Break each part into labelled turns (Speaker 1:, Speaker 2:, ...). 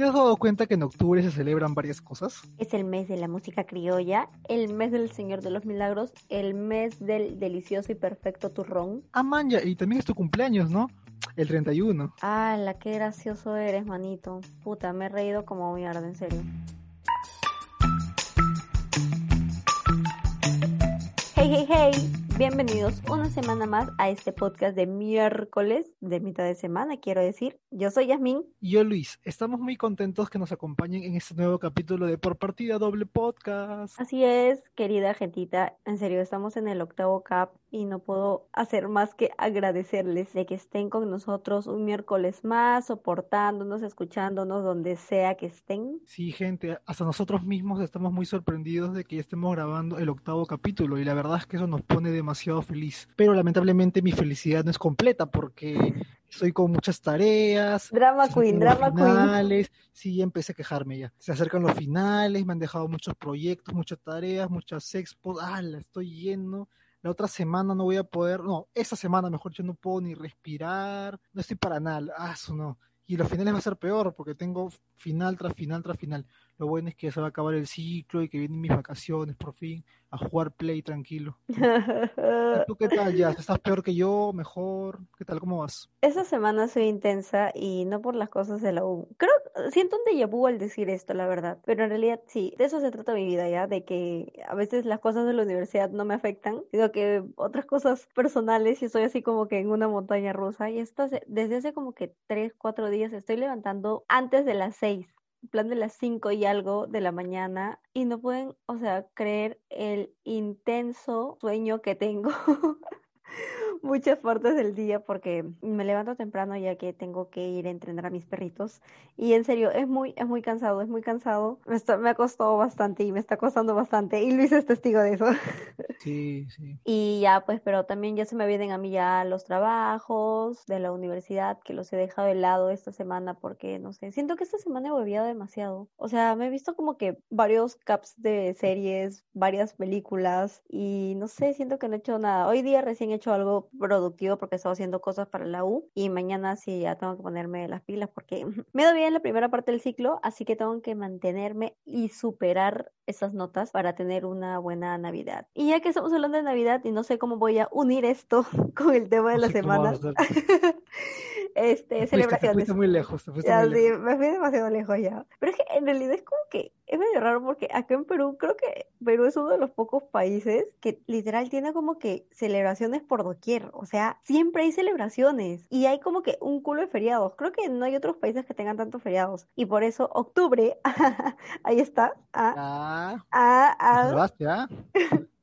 Speaker 1: ¿Te has dado cuenta que en octubre se celebran varias cosas?
Speaker 2: Es el mes de la música criolla, el mes del Señor de los Milagros, el mes del delicioso y perfecto turrón.
Speaker 1: Ah, man, ya, y también es tu cumpleaños, ¿no? El 31.
Speaker 2: Ah, la qué gracioso eres, manito. Puta, me he reído como mierda, en serio. Hey, hey, hey. Bienvenidos una semana más a este podcast de miércoles de mitad de semana, quiero decir. Yo soy Yasmín.
Speaker 1: Y yo Luis. Estamos muy contentos que nos acompañen en este nuevo capítulo de Por Partida Doble Podcast.
Speaker 2: Así es, querida gentita. En serio, estamos en el octavo cap y no puedo hacer más que agradecerles de que estén con nosotros un miércoles más, soportándonos, escuchándonos donde sea que estén.
Speaker 1: Sí, gente, hasta nosotros mismos estamos muy sorprendidos de que ya estemos grabando el octavo capítulo y la verdad es que eso nos pone demasiado feliz. Pero lamentablemente mi felicidad no es completa porque estoy con muchas tareas.
Speaker 2: Drama queen, drama
Speaker 1: finales. queen. Sí, empecé a quejarme ya. Se acercan los finales, me han dejado muchos proyectos, muchas tareas, muchas expos. Ah, la estoy yendo la otra semana no voy a poder, no, esa semana mejor yo no puedo ni respirar, no estoy para nada, ah, eso no. Y los finales va a ser peor porque tengo final tras final tras final. Lo bueno es que se va a acabar el ciclo y que vienen mis vacaciones por fin a jugar play tranquilo. ¿Tú qué tal ya? ¿Estás peor que yo? ¿Mejor? ¿Qué tal? ¿Cómo vas?
Speaker 2: Esa semana soy intensa y no por las cosas de la U. Creo, siento un déjà vu al decir esto, la verdad. Pero en realidad sí, de eso se trata mi vida ya, de que a veces las cosas de la universidad no me afectan, sino que otras cosas personales y estoy así como que en una montaña rusa. Y esto desde hace como que tres, cuatro días estoy levantando antes de las seis plan de las 5 y algo de la mañana y no pueden, o sea, creer el intenso sueño que tengo. muchas partes del día porque me levanto temprano ya que tengo que ir a entrenar a mis perritos. Y en serio es muy es muy cansado es muy cansado. Me, me ha costado bastante y me está costando bastante. Y Luis es testigo de eso.
Speaker 1: Sí sí.
Speaker 2: Y ya pues pero también ya se me vienen a mí ya los trabajos de la universidad que los he dejado de lado esta semana porque no sé siento que esta semana he volvido demasiado. O sea me he visto como que varios caps de series varias películas y no sé siento que no he hecho nada. Hoy día recién he hecho algo productivo porque estaba haciendo cosas para la U y mañana sí ya tengo que ponerme las pilas porque me doy bien la primera parte del ciclo, así que tengo que mantenerme y superar esas notas para tener una buena Navidad. Y ya que estamos hablando de Navidad y no sé cómo voy a unir esto con el tema de la semana. Este, celebraciones.
Speaker 1: Te muy lejos. Te
Speaker 2: ya,
Speaker 1: muy lejos.
Speaker 2: me fui demasiado lejos ya. Pero es que en realidad es como que es medio raro porque acá en Perú, creo que Perú es uno de los pocos países que literal tiene como que celebraciones por doquier. O sea, siempre hay celebraciones y hay como que un culo de feriados. Creo que no hay otros países que tengan tantos feriados. Y por eso, octubre, ahí está.
Speaker 1: Ah,
Speaker 2: ah,
Speaker 1: ah, ah.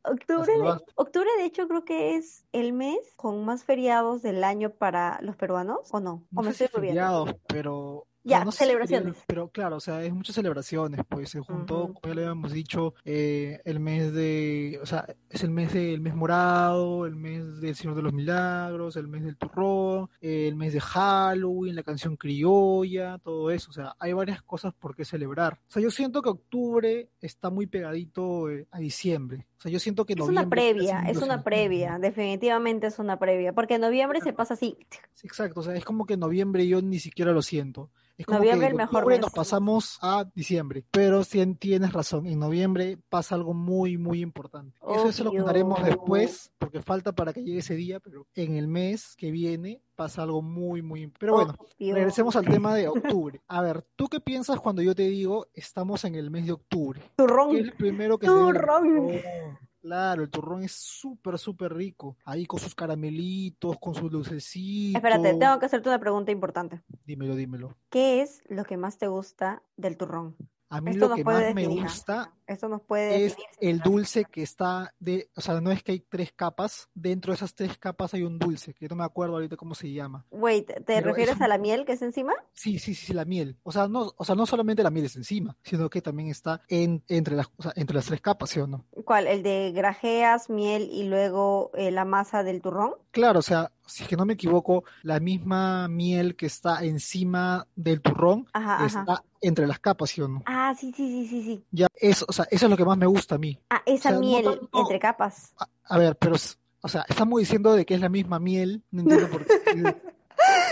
Speaker 2: Octubre de, octubre, de hecho, creo que es el mes con más feriados del año para los peruanos, ¿o no?
Speaker 1: ¿O
Speaker 2: me
Speaker 1: estoy feriados, pero
Speaker 2: ya, no celebraciones.
Speaker 1: pero claro, o sea, es muchas celebraciones, pues se juntó, como ya le habíamos dicho, eh, el mes de, o sea, es el mes del mes morado, el mes del Señor de los Milagros, el mes del turrón, el mes de Halloween, la canción criolla, todo eso, o sea, hay varias cosas por qué celebrar. O sea, yo siento que octubre está muy pegadito eh, a diciembre. O sea, yo siento que
Speaker 2: es una previa, es una previa, definitivamente es una previa, porque en noviembre se pasa así.
Speaker 1: Sí, exacto, o sea, es como que en noviembre yo ni siquiera lo siento. Es como
Speaker 2: noviembre
Speaker 1: que
Speaker 2: el mejor mes.
Speaker 1: nos pasamos a diciembre, pero sí tienes razón, en noviembre pasa algo muy, muy importante. Eso, eso lo contaremos después, porque falta para que llegue ese día, pero en el mes que viene pasa algo muy, muy... Pero bueno,
Speaker 2: Obvio.
Speaker 1: regresemos al tema de octubre. A ver, ¿tú qué piensas cuando yo te digo estamos en el mes de octubre?
Speaker 2: Turrón.
Speaker 1: ¿Qué es el primero que
Speaker 2: Turrón.
Speaker 1: se... Oh, claro, el turrón es súper, súper rico. Ahí con sus caramelitos, con sus lucecitos.
Speaker 2: Espérate, tengo que hacerte una pregunta importante.
Speaker 1: Dímelo, dímelo.
Speaker 2: ¿Qué es lo que más te gusta del turrón?
Speaker 1: A mí
Speaker 2: Esto
Speaker 1: lo que más me
Speaker 2: definir,
Speaker 1: gusta
Speaker 2: Esto nos puede
Speaker 1: es el dulce que está de, o sea, no es que hay tres capas, dentro de esas tres capas hay un dulce, que no me acuerdo ahorita cómo se llama.
Speaker 2: Wait, ¿te
Speaker 1: Pero
Speaker 2: refieres
Speaker 1: un-
Speaker 2: a la miel que es encima?
Speaker 1: Sí, sí, sí, la miel. O sea, no, o sea, no solamente la miel es encima, sino que también está en, entre las, o sea, entre las tres capas, ¿sí o no?
Speaker 2: ¿Cuál? ¿El de grajeas, miel y luego eh, la masa del turrón?
Speaker 1: Claro, o sea, si es que no me equivoco, la misma miel que está encima del turrón
Speaker 2: Ajá, ajá.
Speaker 1: está entre las capas, ¿sí o no?
Speaker 2: Ah, sí, sí, sí, sí, sí.
Speaker 1: Ya, eso, sea, eso es lo que más me gusta a mí.
Speaker 2: Ah, esa
Speaker 1: O sea, no
Speaker 2: miel
Speaker 1: tanto-
Speaker 2: entre capas.
Speaker 1: A, a ver, pero, o sea, estamos diciendo de que es la misma miel, no entiendo por qué.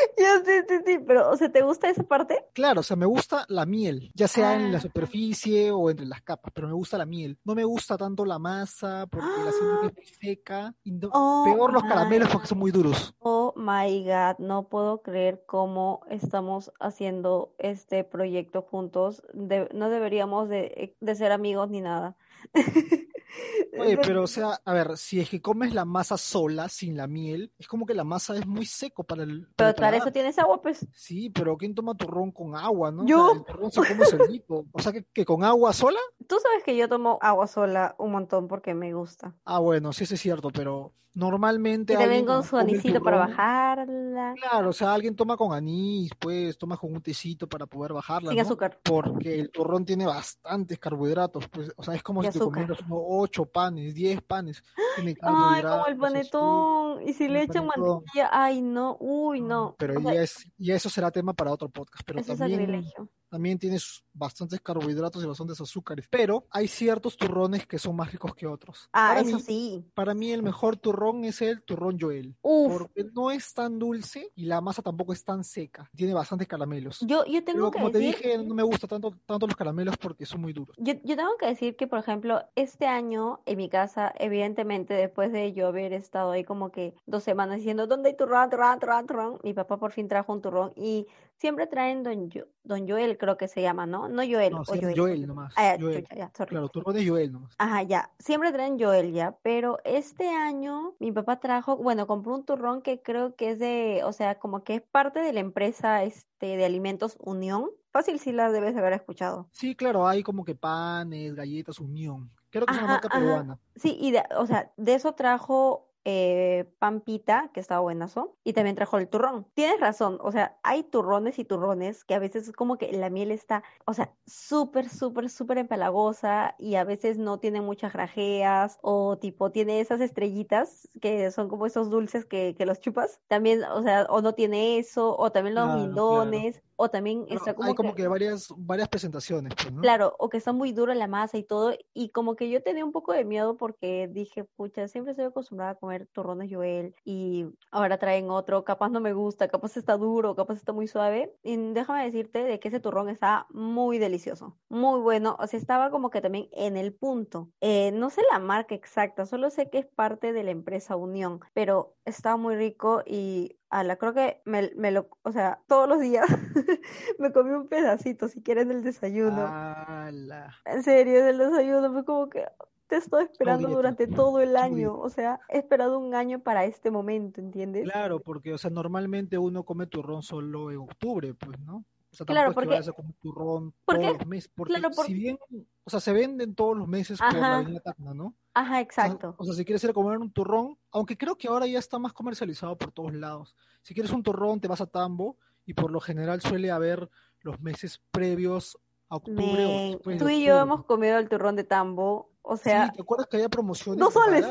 Speaker 2: Ya, sí, sí, sí, pero, o sea, ¿te gusta esa parte?
Speaker 1: Claro, o sea, me gusta la miel, ya sea en la
Speaker 2: Ah.
Speaker 1: superficie o entre las capas, pero me gusta la miel. No me gusta tanto la masa porque la siento que es muy seca. Y no-
Speaker 2: Oh
Speaker 1: peor los
Speaker 2: my
Speaker 1: caramelos porque son muy duros.
Speaker 2: Oh my God, no puedo creer cómo estamos haciendo este proyecto juntos. De- no deberíamos de, de ser amigos ni nada.
Speaker 1: Oye, pero o sea, a ver, si es que comes la masa sola, sin la miel, es como que la masa es muy seco para el, para
Speaker 2: Pero
Speaker 1: el
Speaker 2: para eso tienes agua, pues.
Speaker 1: Sí, pero ¿quién toma turrón con agua, no? O
Speaker 2: Yo.
Speaker 1: sea, el turrón se come solito. O sea, que, que con agua sola.
Speaker 2: Tú sabes que yo tomo agua sola un montón porque me gusta.
Speaker 1: Ah, bueno, sí, eso es cierto, pero normalmente
Speaker 2: también
Speaker 1: alguien
Speaker 2: con su anisito para bajarla.
Speaker 1: Claro, o sea, alguien toma con anís, pues toma con un tecito para poder bajarla,
Speaker 2: Sin
Speaker 1: ¿no?
Speaker 2: azúcar.
Speaker 1: Porque el turrón tiene bastantes carbohidratos, pues, o sea, es como
Speaker 2: Y
Speaker 1: si te comieras unos ocho panes, diez panes, tiene
Speaker 2: Ay, como el panetón. Y si le echan mantequilla, ay, no, uy, no.
Speaker 1: Pero
Speaker 2: O sea,
Speaker 1: ya es, ya eso será tema para otro podcast, pero
Speaker 2: eso es
Speaker 1: también,
Speaker 2: sacrilegio.
Speaker 1: También tienes bastantes carbohidratos y bastantes azúcares, pero hay ciertos turrones que son más ricos que otros.
Speaker 2: Ah,
Speaker 1: Para
Speaker 2: eso
Speaker 1: mí,
Speaker 2: sí.
Speaker 1: para mí el mejor turrón es el turrón Joel.
Speaker 2: Uf,
Speaker 1: porque no es tan dulce y la masa tampoco es tan seca. Tiene bastantes caramelos.
Speaker 2: yo, yo tengo
Speaker 1: Pero
Speaker 2: que
Speaker 1: como te
Speaker 2: decir.
Speaker 1: dije, no me gusta tanto, tanto los caramelos porque son muy duros.
Speaker 2: Yo, yo tengo que decir que, por ejemplo, este año en mi casa, evidentemente, después de yo haber estado ahí como que dos semanas diciendo, ¿dónde hay turrón, turrón, turrón, turrón? Mi papá por fin trajo un turrón y siempre traen Don, Yo- Don Joel, creo que se llama, ¿no? No Joel,
Speaker 1: No,
Speaker 2: o Joel.
Speaker 1: Joel nomás.
Speaker 2: Ah, ya,
Speaker 1: Joel.
Speaker 2: chucha, ya, sorry.
Speaker 1: Claro, turrón de Joel nomás.
Speaker 2: Ajá, ya. Siempre traen Joel ya, pero este año mi papá trajo, bueno, compró un turrón que creo que es de, o sea, como que es parte de la empresa este de alimentos Unión. Fácil si la debes haber escuchado.
Speaker 1: Sí, claro, hay como que panes, galletas, unión. Creo que es una marca
Speaker 2: ajá.
Speaker 1: peruana.
Speaker 2: Sí, y de, o sea, de eso trajo eh, Pampita, que estaba buenazo, y también trajo el turrón. Tienes razón, o sea, hay turrones y turrones que a veces es como que la miel está, o sea, súper, súper, súper empalagosa y a veces no tiene muchas grajeas o tipo tiene esas estrellitas que son como esos dulces que, que los chupas. También, o sea, o no tiene eso, o también los
Speaker 1: Claro,
Speaker 2: o también está como
Speaker 1: hay como
Speaker 2: que...
Speaker 1: que varias, varias presentaciones, pues, ¿no?
Speaker 2: Claro, o que está muy dura la masa y todo, y como que yo tenía un poco de miedo porque dije, pucha, siempre estoy acostumbrada a comer turrones Joel y ahora traen otro, capaz no me gusta, capaz está duro, capaz está muy suave, y déjame decirte de que ese turrón está muy delicioso, muy bueno, o sea, estaba como que también en el punto. Eh, no sé la marca exacta, solo sé que es parte de la empresa Unión, pero estaba muy rico y ala, creo que me, me lo, o sea, todos los días me comí un pedacito, si quieren el desayuno.
Speaker 1: Ala.
Speaker 2: En serio, en el desayuno fue como que te estoy esperando
Speaker 1: dieta.
Speaker 2: durante todo el año. O sea, he esperado un año para este momento, ¿entiendes?
Speaker 1: Claro, porque, o sea, normalmente uno come turrón solo en octubre, pues, ¿no? O sea,
Speaker 2: Claro,
Speaker 1: tampoco es que
Speaker 2: porque-
Speaker 1: vayas a comer turrón
Speaker 2: porque-
Speaker 1: todos los meses, porque
Speaker 2: claro, por-
Speaker 1: si bien, o sea, se venden todos los meses por la
Speaker 2: Ajá.
Speaker 1: avenida Tacna, ¿no?
Speaker 2: Ajá,
Speaker 1: O sea,
Speaker 2: exacto.
Speaker 1: O sea, si quieres ir a comer un turrón, aunque creo que ahora ya está más comercializado por todos lados. Si quieres un turrón, te vas a Tambo y por lo general suele haber los meses previos a octubre o después de
Speaker 2: tú y yo hemos comido el turrón de tambo. O sea,
Speaker 1: Sí, ¿te acuerdas que había promociones?
Speaker 2: dos soles.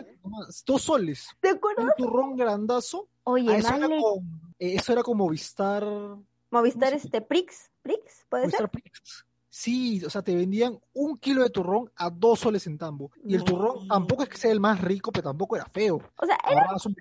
Speaker 1: Dos soles.
Speaker 2: ¿te acuerdas?
Speaker 1: Un turrón grandazo.
Speaker 2: Oye,
Speaker 1: Ah, eso, era con, eh, eso era como Vistar,
Speaker 2: Movistar
Speaker 1: ¿cómo se-
Speaker 2: este Prix, Prix, ¿puede ser?
Speaker 1: Movistar Prix. Sí, o sea, te vendían un kilo de turrón a dos soles en Tambo. Y el turrón tampoco es que sea el más rico, pero tampoco era feo.
Speaker 2: O sea, era
Speaker 1: un.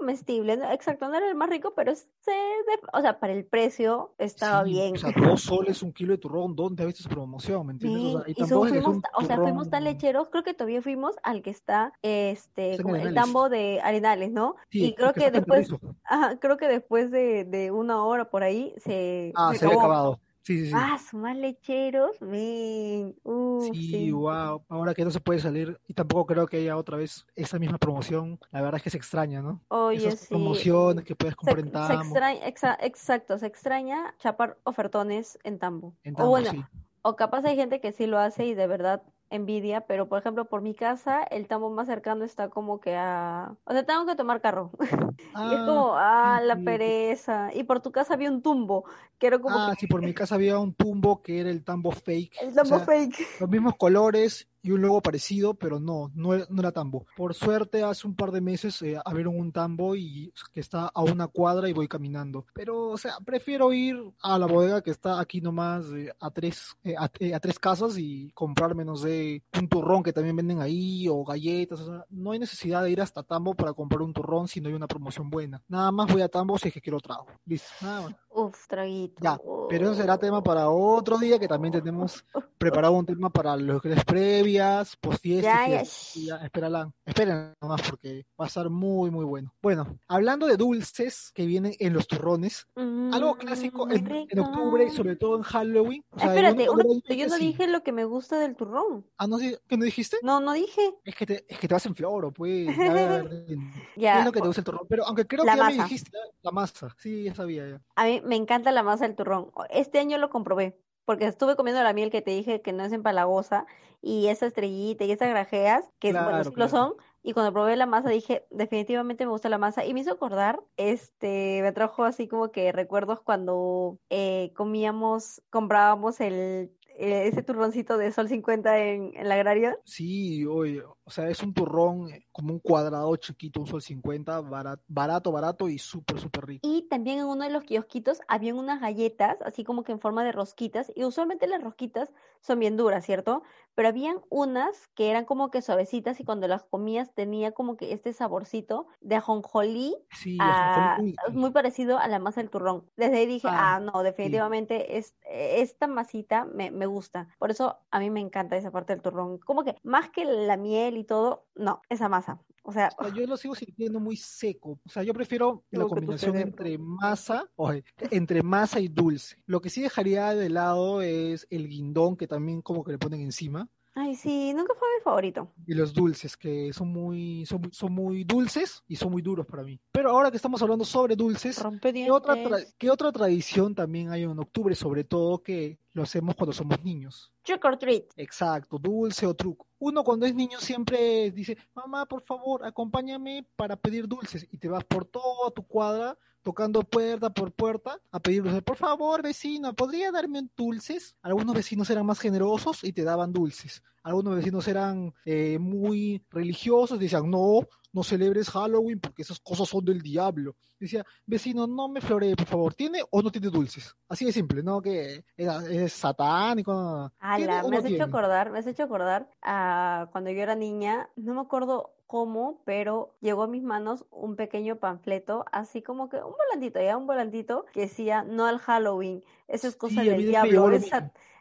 Speaker 2: Comestible. Exacto, no era el más rico, pero se, de- o sea, para el precio estaba
Speaker 1: Sí,
Speaker 2: bien.
Speaker 1: O sea, dos soles un kilo de turrón, ¿dónde has visto esa promoción? ¿Me entiendes? O
Speaker 2: Men,
Speaker 1: sea, y
Speaker 2: y so- fuimos,
Speaker 1: un
Speaker 2: o sea, fuimos tan lecheros, creo que todavía fuimos al que está, este, como el tambo de Arenales, ¿no?
Speaker 1: Sí,
Speaker 2: y creo
Speaker 1: que
Speaker 2: que después, ajá, creo que después de, de una hora por ahí se,
Speaker 1: Ah,
Speaker 2: se
Speaker 1: se había acabado. Sí, sí, sí.
Speaker 2: Ah, su más lecheros, men, uf,
Speaker 1: Sí,
Speaker 2: sí.
Speaker 1: wow. Ahora que no se puede salir y tampoco creo que haya otra vez esa misma promoción. La verdad es que se extraña, ¿no?
Speaker 2: Oye,
Speaker 1: Esas
Speaker 2: sí.
Speaker 1: promociones que puedes
Speaker 2: Se,
Speaker 1: comprar en
Speaker 2: se
Speaker 1: Tambo.
Speaker 2: extraña, exa- exacto, se extraña chapar ofertones en Tambo.
Speaker 1: En
Speaker 2: O bueno,
Speaker 1: sí.
Speaker 2: O capaz hay gente que sí lo hace y de verdad envidia, pero por ejemplo, por mi casa, el tambo más cercano está como que a... O sea, tengo que tomar carro. Y es
Speaker 1: Ah,
Speaker 2: como, ah, la pereza. Y por tu casa había un tumbo, que era como
Speaker 1: Ah,
Speaker 2: que
Speaker 1: sí, por mi casa había un tumbo que era el tambo fake.
Speaker 2: el
Speaker 1: O
Speaker 2: tambo
Speaker 1: sea,
Speaker 2: fake.
Speaker 1: los mismos colores y un logo parecido, pero no, no, no era tambo. Por suerte, hace un par de meses eh, abrieron un tambo y que está a una cuadra y voy caminando. Pero, o sea, prefiero ir a la bodega que está aquí nomás eh, a tres eh, a, eh, a tres casas y comprarme, no sé, un turrón que también venden ahí o galletas. No hay necesidad de ir hasta Tambo para comprar un turrón si no hay una promoción buena. Nada más voy a Tambo si es que quiero trago. Listo, nada más.
Speaker 2: Uf, traguito.
Speaker 1: Ya, pero eso será tema para otro día que también tenemos preparado un tema para los previas, post
Speaker 2: Ya, ya,
Speaker 1: espérala, esperen nomás porque va a estar muy muy bueno. Bueno, hablando de dulces que vienen en los turrones, algo clásico
Speaker 2: Mm,
Speaker 1: en, octubre y sobre todo en Halloween. o sea,
Speaker 2: Espérate,
Speaker 1: uno
Speaker 2: un
Speaker 1: cuando era
Speaker 2: momento, yo no
Speaker 1: sí.
Speaker 2: dije lo que me gusta del turrón.
Speaker 1: Ah, no, sí, ¿qué no dijiste?
Speaker 2: No, no dije.
Speaker 1: Es que te, es que te vas en floro, pues. Ya, a ver, ¿qué
Speaker 2: Ya,
Speaker 1: es lo que te gusta el turrón? Pero aunque creo
Speaker 2: La
Speaker 1: que ya me dijiste la masa. Sí, ya sabía ya.
Speaker 2: a mí me encanta la masa del turrón. Este año lo comprobé, porque estuve comiendo la miel que te dije que no es empalagosa, y esa estrellita y esas grajeas, que bueno,
Speaker 1: Claro,
Speaker 2: sí lo son, y cuando probé la masa dije, definitivamente me gusta la masa, y me hizo acordar, este, me trajo así como que recuerdos cuando eh, comíamos, comprábamos el, eh, ese turroncito de Sol 50 en, en la agraria.
Speaker 1: Sí, oye, o sea, es un turrón eh, como un cuadrado chiquito, un sol 50, barato, barato, barato y súper, súper rico.
Speaker 2: Y también en uno de los kiosquitos habían unas galletas, así como que en forma de rosquitas, y usualmente las rosquitas son bien duras, ¿cierto? Pero habían unas que eran como que suavecitas y cuando las comías tenía como que este saborcito de ajonjolí,
Speaker 1: Sí,
Speaker 2: ah,
Speaker 1: ajonjolí, uy,
Speaker 2: muy parecido a la masa del turrón. Desde ahí dije,
Speaker 1: Ah,
Speaker 2: ah, no, definitivamente es, esta masita me, me gusta. Por eso a mí me encanta esa parte del turrón. Como que más que la miel y todo, no, esa masa. O sea,
Speaker 1: O sea, yo lo sigo sintiendo muy seco. O sea, yo prefiero la combinación entre masa, oye, entre masa y dulce. Lo que sí dejaría de lado es el guindón, que también como que le ponen encima.
Speaker 2: Ay, sí, nunca fue mi favorito.
Speaker 1: Y los dulces, que son muy, son, muy- son muy dulces y son muy duros para mí. Pero ahora que estamos hablando sobre dulces, ¿qué otra, qué otra tradición también hay en octubre? Sobre todo que lo hacemos cuando somos niños.
Speaker 2: Trick or treat.
Speaker 1: Exacto, dulce o truco. Uno cuando es niño siempre dice, mamá, por favor, acompáñame para pedir dulces. Y te vas por toda tu cuadra, tocando puerta por puerta, a pedir dulces. Por favor, vecino, ¿podría darme un dulces? Algunos vecinos eran más generosos y te daban dulces. Algunos vecinos eran eh, muy religiosos y decían, no, no celebres Halloween porque esas cosas son del diablo. Decía, vecino, no me floree, por favor, ¿tiene o no tiene dulces? Así de simple, ¿no? Que es, es satánico. no. ¿Tiene
Speaker 2: Ala, me
Speaker 1: no
Speaker 2: has hecho
Speaker 1: tiene?
Speaker 2: acordar, me has hecho acordar a cuando yo era niña, no me acuerdo cómo, pero llegó a mis manos un pequeño panfleto, así como que un volantito, ya un volantito que decía no al Halloween, eso es cosa
Speaker 1: Sí,
Speaker 2: del diablo, es,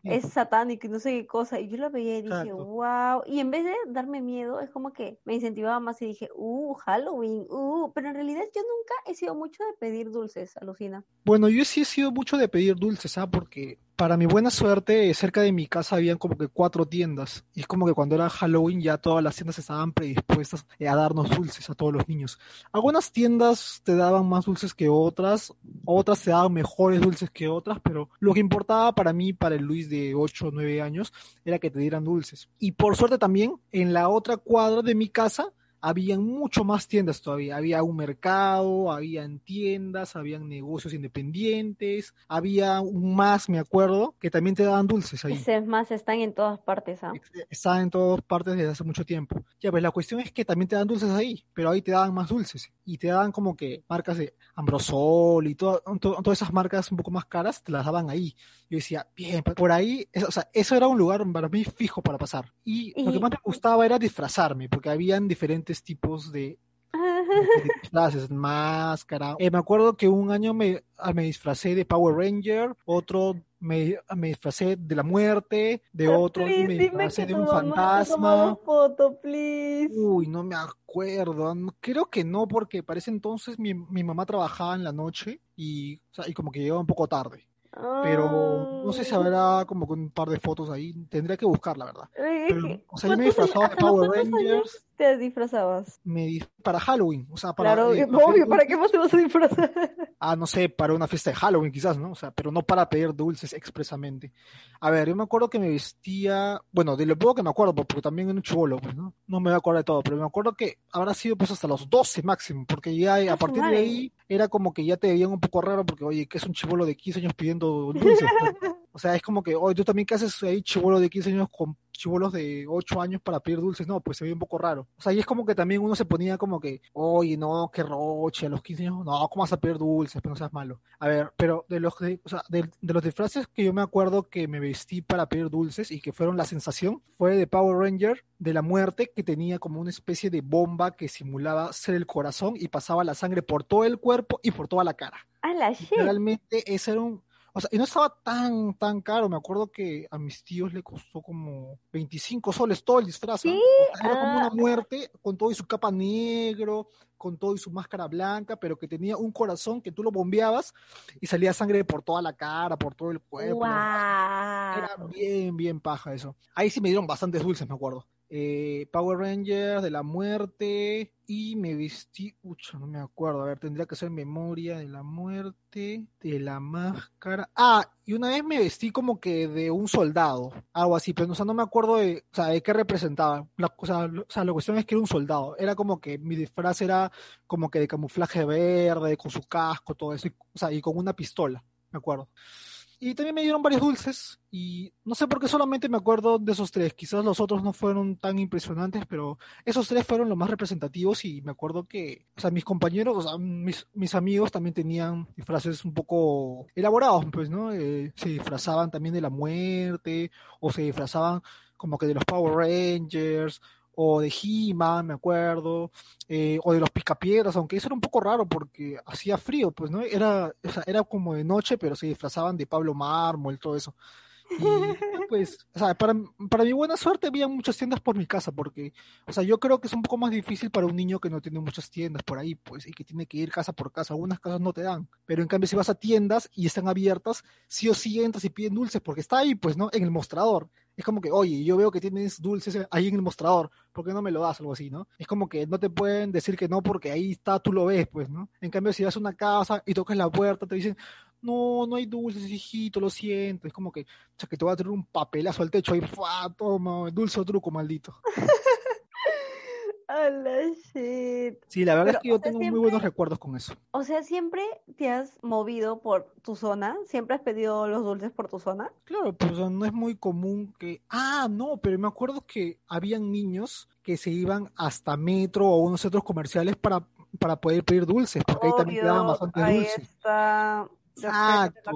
Speaker 2: es satánico y no sé qué cosa. Y yo lo veía y dije,
Speaker 1: Exacto.
Speaker 2: wow. Y en vez de darme miedo, es como que me incentivaba más y dije, uh, Halloween, uh. Pero en realidad yo nunca he sido mucho de pedir dulces, alucina.
Speaker 1: Bueno, yo sí he sido mucho de pedir dulces, ¿ah? Porque para mi buena suerte, cerca de mi casa habían como que cuatro tiendas. Y es como que cuando era Halloween ya todas las tiendas estaban predispuestas eh, a darnos dulces a todos los niños. Algunas tiendas te daban más dulces que otras, otras te daban mejores dulces que otras, pero lo que importaba para mí, para el Luis de 8 o 9 años, era que te dieran dulces. Y por suerte también, en la otra cuadra de mi casa, habían mucho más tiendas todavía. Había un mercado, habían tiendas, habían negocios independientes, había un más, me acuerdo, que también te daban dulces ahí.
Speaker 2: Ese es más, están en todas partes, ¿ah?
Speaker 1: Estaba en todas partes desde hace mucho tiempo. Ya, pues la cuestión es que también te dan dulces ahí, pero ahí te daban más dulces. Y te daban como que marcas de Ambrosol y to- to- todas esas marcas un poco más caras, te las daban ahí. Yo decía, bien, por ahí, es- o sea, eso era un lugar para mí fijo para pasar. Y lo que
Speaker 2: Y-
Speaker 1: más me gustaba era disfrazarme, porque habían diferentes tipos de, de disfraces, máscara. Eh, me acuerdo que un año me, ah, me disfracé de Power Ranger, otro me, me disfracé de la muerte, de otro
Speaker 2: Please,
Speaker 1: me disfracé de un fantasma.
Speaker 2: foto, please.
Speaker 1: Uy, no me acuerdo. Creo que no, porque para ese entonces mi, mi mamá trabajaba en la noche y, o sea, y como que llegaba un poco tarde. Pero no sé si habrá como que un par de fotos ahí. Tendría que buscar, la verdad. Pero, o sea, yo me he
Speaker 2: ¿cuántos
Speaker 1: disfrazado de Power Rangers
Speaker 2: te disfrazabas?
Speaker 1: me para Halloween, o sea, para
Speaker 2: Claro,
Speaker 1: eh,
Speaker 2: obvio, ¿para qué más te vas a disfrazar?
Speaker 1: Ah, no sé, para una fiesta de Halloween quizás, ¿no? O sea, pero no para pedir dulces expresamente. A ver, yo me acuerdo que me vestía, bueno, de lo poco que me acuerdo, porque también era un chivolo, pues, ¿no? No me voy a acordar de todo, pero me acuerdo que habrá sido pues hasta los 12 máximo, porque ya eh,
Speaker 2: Ah,
Speaker 1: a partir de ahí era como que ya te veían un poco raro, porque oye, que es un chivolo de 15 años pidiendo dulces, pues? O sea, es como que, oye, tú también qué haces ahí chivolo de 15 años con chivolos de 8 años para pedir dulces, no, pues se ve un poco raro. O sea, y es como que también uno se ponía como que, oye, no, qué roche, a los 15 años, no, ¿cómo vas a pedir dulces? Pero no seas malo. A ver, pero de los, de, o sea, de, de los disfraces que yo me acuerdo que me vestí para pedir dulces y que fueron la sensación, fue de Power Ranger de la muerte que tenía como una especie de bomba que simulaba ser el corazón y pasaba la sangre por todo el cuerpo y por toda la cara.
Speaker 2: A la shit.
Speaker 1: Realmente ese era un, o sea, y no estaba tan, tan caro. Me acuerdo que a mis tíos le costó como 25 soles todo el disfraz. ¿no?
Speaker 2: ¿Sí?
Speaker 1: O sea, era como
Speaker 2: Ah.
Speaker 1: una muerte con todo y su capa negro, con todo y su máscara blanca, pero que tenía un corazón que tú lo bombeabas y salía sangre por toda la cara, por todo el cuerpo. Era bien, bien paja eso. Ahí sí me dieron bastantes dulces, me acuerdo. Eh, Power Rangers, de la muerte, y me vestí, ucha, no me acuerdo, a ver, tendría que ser memoria de la muerte, de la máscara. Ah, y una vez me vestí como que de un soldado, algo así, pero o sea, no me acuerdo de, o sea, de qué representaba. La, o, sea, lo- la cuestión es que era un soldado, era como que mi disfraz era como que de camuflaje verde, con su casco, todo eso, o sea, y con una pistola, me acuerdo. Y también me dieron varios dulces y no sé por qué solamente me acuerdo de esos tres. Quizás los otros no fueron tan impresionantes, pero esos tres fueron los más representativos y me acuerdo que, o sea, mis compañeros, o sea, mis, mis amigos también tenían disfraces un poco elaborados, pues, ¿no? Eh, se disfrazaban también de la muerte o se disfrazaban como que de los Power Rangers o de He-Man, me acuerdo, eh, o de los Picapiedras, aunque eso era un poco raro porque hacía frío, pues, ¿no? Era, o sea, era como de noche, pero se disfrazaban de Pablo Mármol, todo eso. Y pues, o sea, para, para mi buena suerte había muchas tiendas por mi casa, porque, o sea, yo creo que es un poco más difícil para un niño que no tiene muchas tiendas por ahí, pues, y que tiene que ir casa por casa. Algunas casas no te dan, pero en cambio si vas a tiendas y están abiertas, sí o sí entras y piden dulces, porque está ahí, pues, ¿no? En el mostrador. Es como que, oye, yo veo que tienes dulces ahí en el mostrador, ¿por qué no me lo das? Algo así, ¿no? Es como que no te pueden decir que no porque ahí está, tú lo ves, pues, ¿no? En cambio, si vas a una casa y tocas la puerta, te dicen, no, no hay dulces, hijito, lo siento. Es como que, o sea, que te va a tirar un papelazo al techo ahí, ¡fua! toma, dulce o truco, maldito.
Speaker 2: A la shit.
Speaker 1: Sí, la verdad
Speaker 2: Pero,
Speaker 1: es que yo tengo muy buenos recuerdos con eso.
Speaker 2: O sea, ¿siempre te has movido por tu zona? ¿Siempre has pedido los dulces por tu zona?
Speaker 1: Claro, pues no es muy común que... Ah, no, pero me acuerdo que habían niños que se iban hasta metro o unos centros comerciales para, para poder pedir dulces, porque ahí también daban
Speaker 2: Obvio,
Speaker 1: bastantes
Speaker 2: ahí está
Speaker 1: Exacto.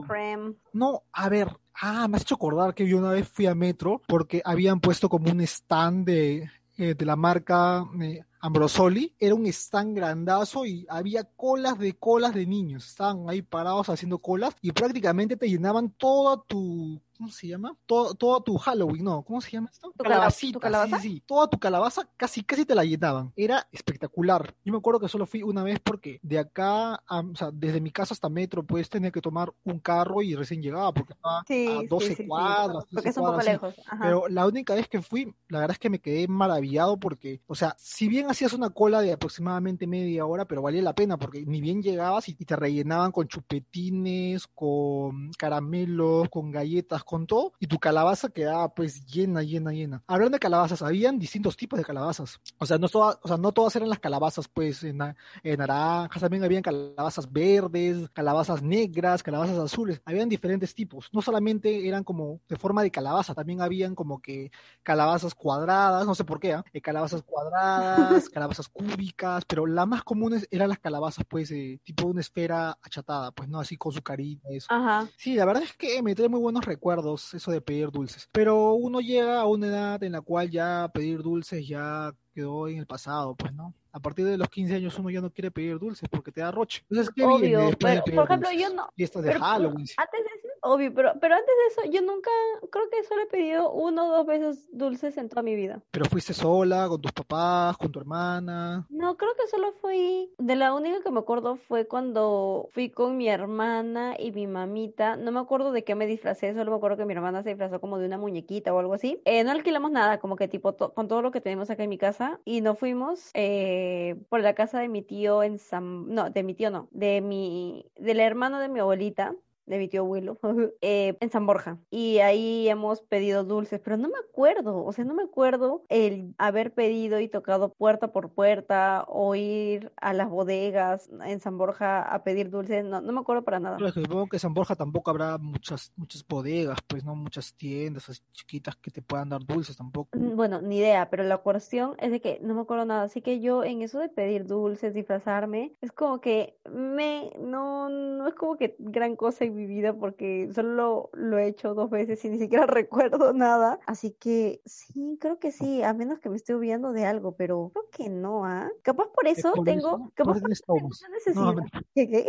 Speaker 1: No, a ver, ah, me has hecho acordar que yo una vez fui a Metro porque habían puesto como un stand de, eh, de la marca eh, Ambrosoli. Era un stand grandazo y había colas de colas de niños. Estaban ahí parados haciendo colas y prácticamente te llenaban toda tu, ¿cómo se llama? Todo, toda tu Halloween, ¿no? ¿Cómo se llama esto?
Speaker 2: ¿Tu cala-
Speaker 1: Calabacita,
Speaker 2: tu calabaza?
Speaker 1: sí, sí. Toda tu calabaza casi, casi te la llenaban. Era espectacular. Yo me acuerdo que solo fui una vez porque de acá, a- o sea, desde mi casa hasta Metro, pues tenía que tomar un carro y recién llegaba porque estaba
Speaker 2: Sí,
Speaker 1: a
Speaker 2: sí,
Speaker 1: 12
Speaker 2: sí,
Speaker 1: cuadras,
Speaker 2: Porque
Speaker 1: 13
Speaker 2: es un poco
Speaker 1: cuadras,
Speaker 2: lejos. Ajá.
Speaker 1: Pero la única vez que fui, la verdad es que me quedé maravillado porque, o sea, si bien hacías una cola de aproximadamente media hora, pero valía la pena porque ni bien llegabas y, y te rellenaban con chupetines, con caramelos, con galletas, con todo, y tu calabaza quedaba pues llena, llena, llena. Hablando de calabazas, habían distintos tipos de calabazas. O sea, no todas, o sea, no todas eran las calabazas pues en, en naranjas, también habían calabazas verdes, calabazas negras, calabazas azules, habían diferentes tipos. No solamente eran como de forma de calabaza, también habían como que calabazas cuadradas, no sé por qué, ¿ah? Eh, calabazas cuadradas, calabazas cúbicas, pero la más común es- eran las calabazas, pues, eh, tipo una esfera achatada, pues, ¿no? Así con su carita, eso.
Speaker 2: Ajá.
Speaker 1: Sí, la verdad es que me trae muy buenos recuerdos eso de pedir dulces, pero uno llega a una edad en la cual ya pedir dulces ya quedó en el pasado, pues, ¿no? A partir de los 15 años uno ya no quiere pedir dulces porque te da roche. Entonces, ¿qué viene
Speaker 2: Obvio,
Speaker 1: de
Speaker 2: pero
Speaker 1: pedir
Speaker 2: por ejemplo,
Speaker 1: dulces?
Speaker 2: yo no.
Speaker 1: Fiestas de
Speaker 2: Pero
Speaker 1: Halloween.
Speaker 2: antes de obvio, pero, pero antes de eso, yo nunca, creo que solo he pedido uno o dos veces dulces en toda mi vida.
Speaker 1: Pero fuiste sola, con tus papás, con tu hermana.
Speaker 2: No, creo que solo fui, de la única que me acuerdo fue cuando fui con mi hermana y mi mamita, no me acuerdo de qué me disfracé, solo me acuerdo que mi hermana se disfrazó como de una muñequita o algo así. Eh, no alquilamos nada, como que tipo to- con todo lo que tenemos acá en mi casa y nos fuimos eh, por la casa de mi tío en San, no, de mi tío no, de mi, del hermano de mi abuelita. De mi tío abuelo, eh, en San Borja. Y ahí hemos pedido dulces, pero no me acuerdo, o sea, no me acuerdo el haber pedido y tocado puerta por puerta o ir a las bodegas en San Borja a pedir dulces, no, no me acuerdo para nada.
Speaker 1: Que supongo que en San Borja tampoco habrá muchas, muchas bodegas, pues, ¿no? Muchas tiendas así chiquitas que te puedan dar dulces tampoco.
Speaker 2: Mm, Bueno, ni idea, pero la cuestión es de que no me acuerdo nada, así que yo en eso de pedir dulces, disfrazarme, es como que me, no, no es como que gran cosa en mi vida porque solo lo, he hecho dos veces y ni siquiera recuerdo nada, así que sí, creo que sí, a menos que me esté olvidando de algo, pero creo que no, ¿ah? Capaz por eso
Speaker 1: por
Speaker 2: tengo,
Speaker 1: eso-
Speaker 2: capaz
Speaker 1: por eso
Speaker 2: tengo necesidad.
Speaker 1: No,
Speaker 2: ¿Qué, qué?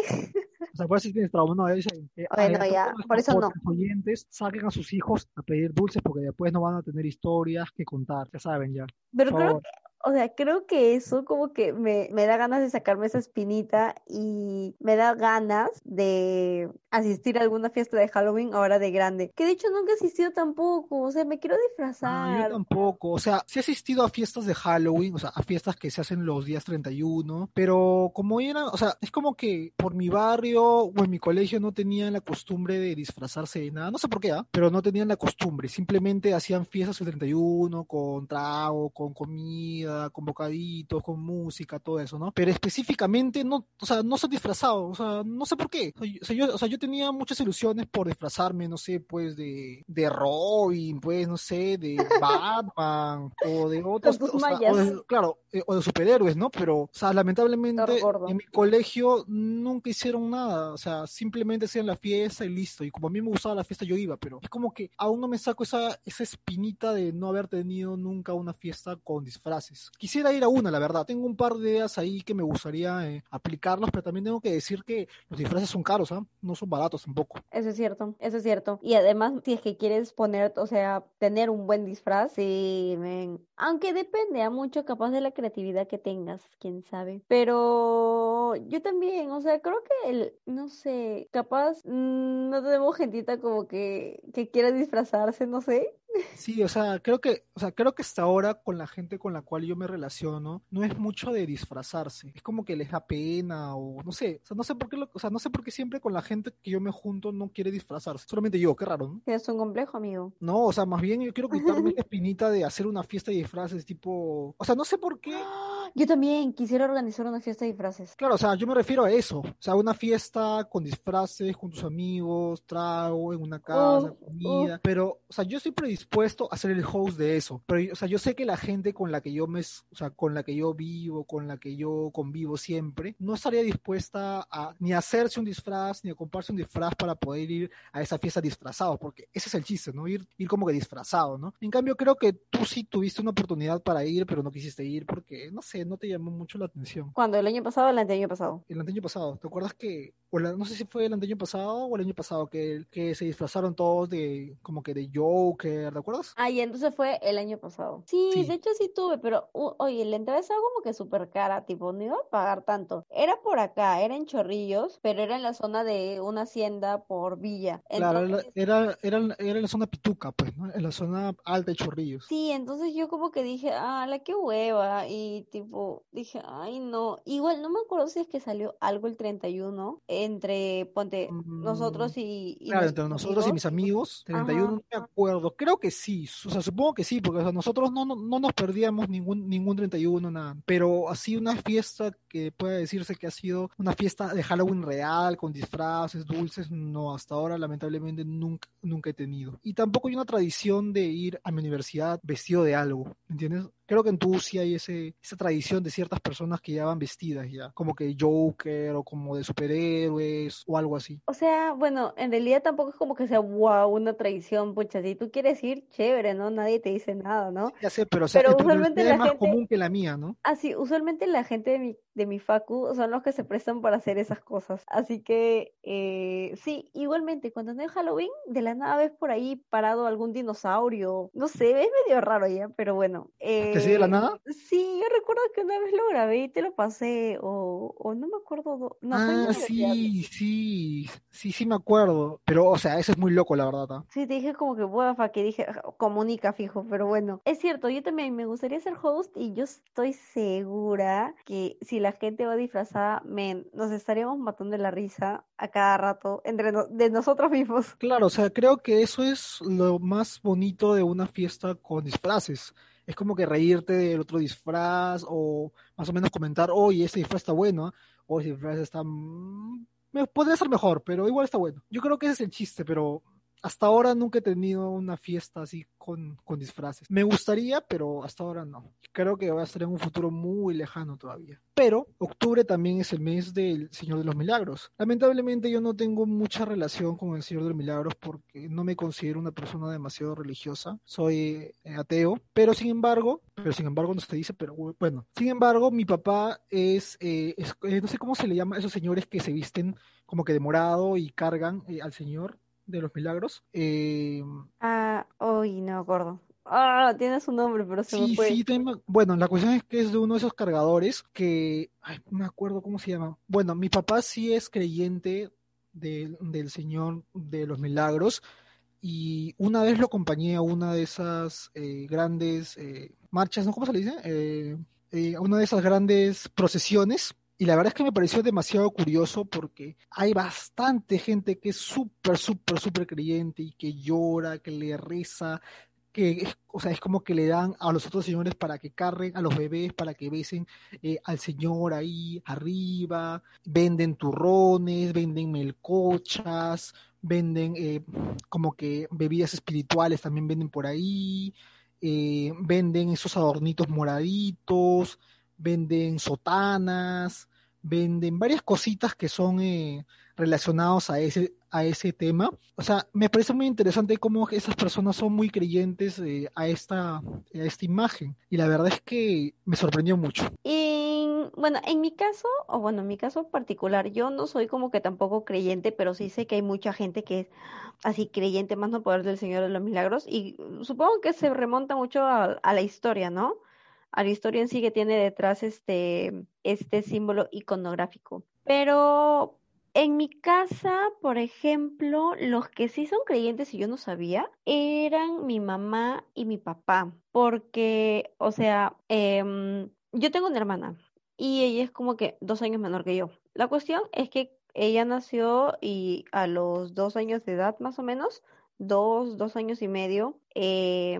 Speaker 1: O sea, por eso tienes trauma, ¿no? A
Speaker 2: Bueno, ya, por eso no.
Speaker 1: podcast oyentes saquen a sus hijos a pedir dulces porque después no van a tener historias que contar, ya saben ya.
Speaker 2: Pero creo que, o sea, creo que eso como que me, me da ganas de sacarme esa espinita y me da ganas de asistir a alguna fiesta de Halloween ahora de grande. Que de hecho nunca he asistido tampoco, o sea, me quiero
Speaker 1: Ah, yo
Speaker 2: disfrazar.
Speaker 1: tampoco, o sea, sí he asistido a fiestas de Halloween, o sea, a fiestas que se hacen los días 31, pero como era, o sea, es como que por mi barrio o en mi colegio no tenían la costumbre de disfrazarse de nada, no sé por qué, ¿ah? pero no tenían la costumbre, simplemente hacían fiestas el 31 con trago, con comida, con bocaditos, con música, todo eso, ¿no? Pero específicamente no, o sea, no se disfrazado, o sea, no sé por qué, o sea, yo, o sea, yo, tenía muchas ilusiones por disfrazarme, no sé, pues de, de Robin, pues, no sé, de Batman o de otros,
Speaker 2: tus
Speaker 1: o sea,
Speaker 2: mallas.
Speaker 1: o de- claro, eh, o de superhéroes, ¿no? Pero, o sea, lamentablemente en mi colegio nunca hicieron nada, o sea, simplemente hacían la fiesta y listo, y como a mí me gustaba la fiesta yo iba, pero es como que aún no me saco esa, esa espinita de no haber tenido nunca una fiesta con disfraces. Quisiera ir a una, la verdad, tengo un par de ideas ahí que me gustaría eh, aplicarlos, pero también tengo que decir que los disfraces son caros, ¿ah? No son baratos tampoco.
Speaker 2: Eso es cierto, eso es cierto. Y además, si es que quieres poner, o sea, tener un buen disfraz, sí, men. Aunque depende a mucho capaz de la creatividad que tengas, quién sabe. Pero yo también, o sea, creo que el, no sé, capaz mm, no tenemos gentita como que, que quiera disfrazarse, no sé.
Speaker 1: Sí, o sea, creo que, o sea, creo que hasta ahora con la gente con la cual yo me relaciono, no es mucho de disfrazarse. Es como que les da pena o no sé, o sea, no sé por qué, lo- o sea, no sé por qué siempre con la gente que yo me junto no quiere disfrazarse. Solamente yo, qué raro, ¿no?
Speaker 2: Es un complejo, amigo.
Speaker 1: No, o sea, más bien yo quiero quitarme esa espinita de hacer una fiesta de disfraces tipo, o sea, no sé por qué.
Speaker 2: Yo también quisiera organizar una fiesta de disfraces.
Speaker 1: Claro, o sea, yo me refiero a eso. O sea, una fiesta con disfraces, con tus amigos, trago, en una casa, comida. Pero, o sea, yo estoy predispuesto a ser el host de eso. Pero, o sea, yo sé que la gente con la que yo me, o sea, con la que yo vivo, con la que yo convivo siempre, no estaría dispuesta a ni hacerse un disfraz, ni a comprarse un disfraz para poder ir a esa fiesta disfrazado. Porque ese es el chiste, ¿no? Ir, ir como que disfrazado, ¿no? En cambio, creo que tú sí tuviste una oportunidad para ir, pero no quisiste ir porque, no sé, no te llamó mucho la atención
Speaker 2: ¿Cuándo? ¿El año pasado o el anteaño pasado?
Speaker 1: el año pasado, ¿te acuerdas que, o la- no sé si fue el año pasado o el año pasado, que, que se disfrazaron todos de, como que de Joker, ¿te acuerdas?
Speaker 2: Ah, y entonces fue el año pasado. Sí,
Speaker 1: Sí.
Speaker 2: de hecho sí tuve, pero oye, la entrada estaba como que súper cara, tipo, no iba a pagar tanto. Era por acá, era en Chorrillos, pero era en la zona de una hacienda por Villa.
Speaker 1: Claro, era, era, era, la zona Pituca, pues, ¿no? En la zona alta de Chorrillos.
Speaker 2: sí, entonces yo como que dije, ah, la que hueva, y tipo, dije, ay, no. Igual no me acuerdo si es que salió algo el 31 entre, ponte, nosotros y, y
Speaker 1: Mm, Claro, entre nosotros y mis amigos, 31 no me acuerdo, creo que sí, o sea, supongo que sí, porque o sea, nosotros no, no, no nos perdíamos ningún, ningún 31, nada, pero así una fiesta que pueda decirse que ha sido una fiesta de Halloween real, con disfraces, dulces, no, hasta ahora lamentablemente nunca, nunca he tenido. Y tampoco hay una tradición de ir a mi universidad vestido de algo, ¿me entiendes? Creo que en tu sí hay ese, esa tradición de ciertas personas que ya van vestidas ya, como que Joker o como de superhéroes o algo así.
Speaker 2: O sea, bueno, en realidad tampoco es como que sea wow, una tradición, pucha, si tú quieres ir, chévere, ¿no? Nadie te dice nada, ¿no?
Speaker 1: Ya sé, pero, o sea,
Speaker 2: Pero usualmente
Speaker 1: universidad es
Speaker 2: la
Speaker 1: más
Speaker 2: gente-
Speaker 1: común que la mía, ¿no?
Speaker 2: Así, usualmente la gente de mi, de mi facu son los que se prestan para hacer esas cosas. Así que, eh, sí, igualmente, cuando no es Halloween, de la nada ves por ahí parado algún dinosaurio. No sé, es medio raro ya, pero bueno.
Speaker 1: Que
Speaker 2: eh,
Speaker 1: ¿Así de la nada?
Speaker 2: Sí, yo recuerdo que una vez lo grabé y te lo pasé, o, o no me acuerdo. No,
Speaker 1: ah, sí, sí, sí, sí me acuerdo. Pero, o sea, eso es muy loco, la verdad. ¿no?
Speaker 2: Sí, te dije como que, guafa, que dije, comunica fijo, pero bueno. Es cierto, yo también me gustaría ser host y yo estoy segura que si la gente va disfrazada, men, nos estaríamos matando de la risa a cada rato entre de nosotros mismos.
Speaker 1: Claro, o sea, creo que eso es lo más bonito de una fiesta con disfraces. Es como que reírte del otro disfraz o más o menos comentar, oye, este disfraz está bueno, o este disfraz está... Podría ser mejor, pero igual está bueno. Yo creo que ese es el chiste, pero hasta ahora nunca he tenido una fiesta así con, con, disfraces. Me gustaría, pero hasta ahora no. Creo que va a estar en un futuro muy lejano todavía. Pero octubre también es el mes del Señor de los Milagros. Lamentablemente yo no tengo mucha relación con el Señor de los Milagros porque no me considero una persona demasiado religiosa. Soy eh, ateo, pero sin embargo, pero sin embargo no se dice, pero bueno, sin embargo mi papá es, eh, eh, no sé cómo se le llama a esos señores que se visten como que de morado y cargan al Señor de los milagros. Eh,
Speaker 2: ah, hoy no acuerdo. Ah, tiene su nombre, pero se me fue. Sí,
Speaker 1: bueno, la cuestión es que es de uno de esos cargadores que, ay, no me acuerdo cómo se llama. Bueno, mi papá sí es creyente del Señor de los Milagros y una vez lo acompañé a una de esas eh, grandes eh, marchas, ¿no? ¿Cómo se le dice? a una de esas grandes procesiones y la verdad es que me pareció demasiado curioso porque hay bastante gente que es súper, súper, súper creyente y que llora, que le reza, que o sea, es como que le dan a los otros señores para que carguen a los bebés, para que besen eh, al señor ahí arriba, venden turrones, venden melcochas, venden eh, como que bebidas espirituales también venden por ahí, eh, venden esos adornitos moraditos, venden sotanas, venden varias cositas que son eh, relacionados a ese, a ese tema. O sea, me parece muy interesante cómo esas personas son muy creyentes eh, a, esta, a esta imagen. Y la verdad es que me sorprendió mucho.
Speaker 2: Y bueno, en mi caso, o bueno, en mi caso particular, yo no soy como que tampoco creyente, pero sí sé que hay mucha gente que es así creyente, más no poder del Señor de los Milagros. Y supongo que se remonta mucho a la historia, ¿no? A la historia en sí que tiene detrás este, este símbolo iconográfico. Pero en mi casa, por ejemplo, los que sí son creyentes y yo no sabía, eran mi mamá y mi papá. Porque, o sea, em, yo tengo una hermana y ella es como que dos años menor que yo. La cuestión es que ella nació y a los dos años de edad más o menos, dos, dos años y medio, eh,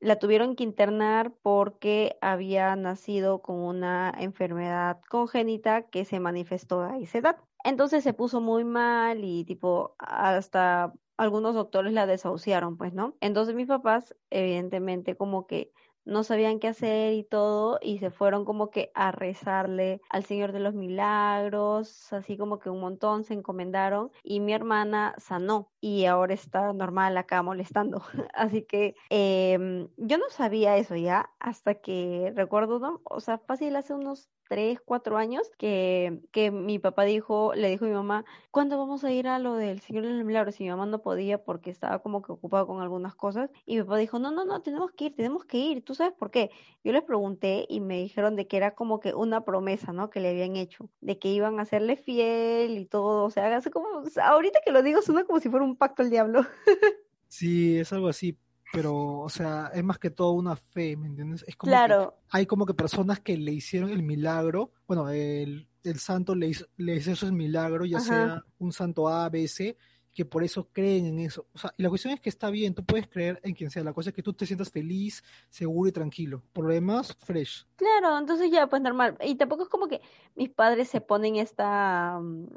Speaker 2: la tuvieron que internar porque había nacido con una enfermedad congénita que se manifestó a esa edad. Entonces se puso muy mal y tipo hasta algunos doctores la desahuciaron, pues, ¿no? Entonces mis papás, evidentemente, como que no sabían qué hacer y todo, y se fueron como que a rezarle al Señor de los Milagros, así como que un montón se encomendaron, y mi hermana sanó y ahora está normal acá molestando. Así que em, yo no sabía eso ya hasta que recuerdo, ¿no? o sea, fácil hace unos tres, cuatro años, que, que mi papá dijo, le dijo a mi mamá, ¿cuándo vamos a ir a lo del Señor de los Milagros? Y mi mamá no podía porque estaba como que ocupado con algunas cosas. Y mi papá dijo, no, no, no, tenemos que ir, tenemos que ir. ¿Tú sabes por qué? Yo les pregunté y me dijeron de que era como que una promesa, ¿no? Que le habían hecho, de que iban a hacerle fiel y todo. O sea, hace como, ahorita que lo digo, suena como si fuera un pacto al diablo.
Speaker 1: sí, es algo así pero, o sea, es más que todo una fe, ¿me entiendes? Es como
Speaker 2: claro.
Speaker 1: hay como que personas que le hicieron el milagro, bueno, el, el santo le hizo, le hizo el milagro, ya sea un santo A, B, C, que por eso creen en eso. O sea, y la cuestión es que está bien, tú puedes creer en quien sea, la cosa es que tú te sientas feliz, seguro y tranquilo. Por lo demás, fresh.
Speaker 2: Claro, entonces ya, pues normal. Y tampoco es como que mis padres se ponen esta mm,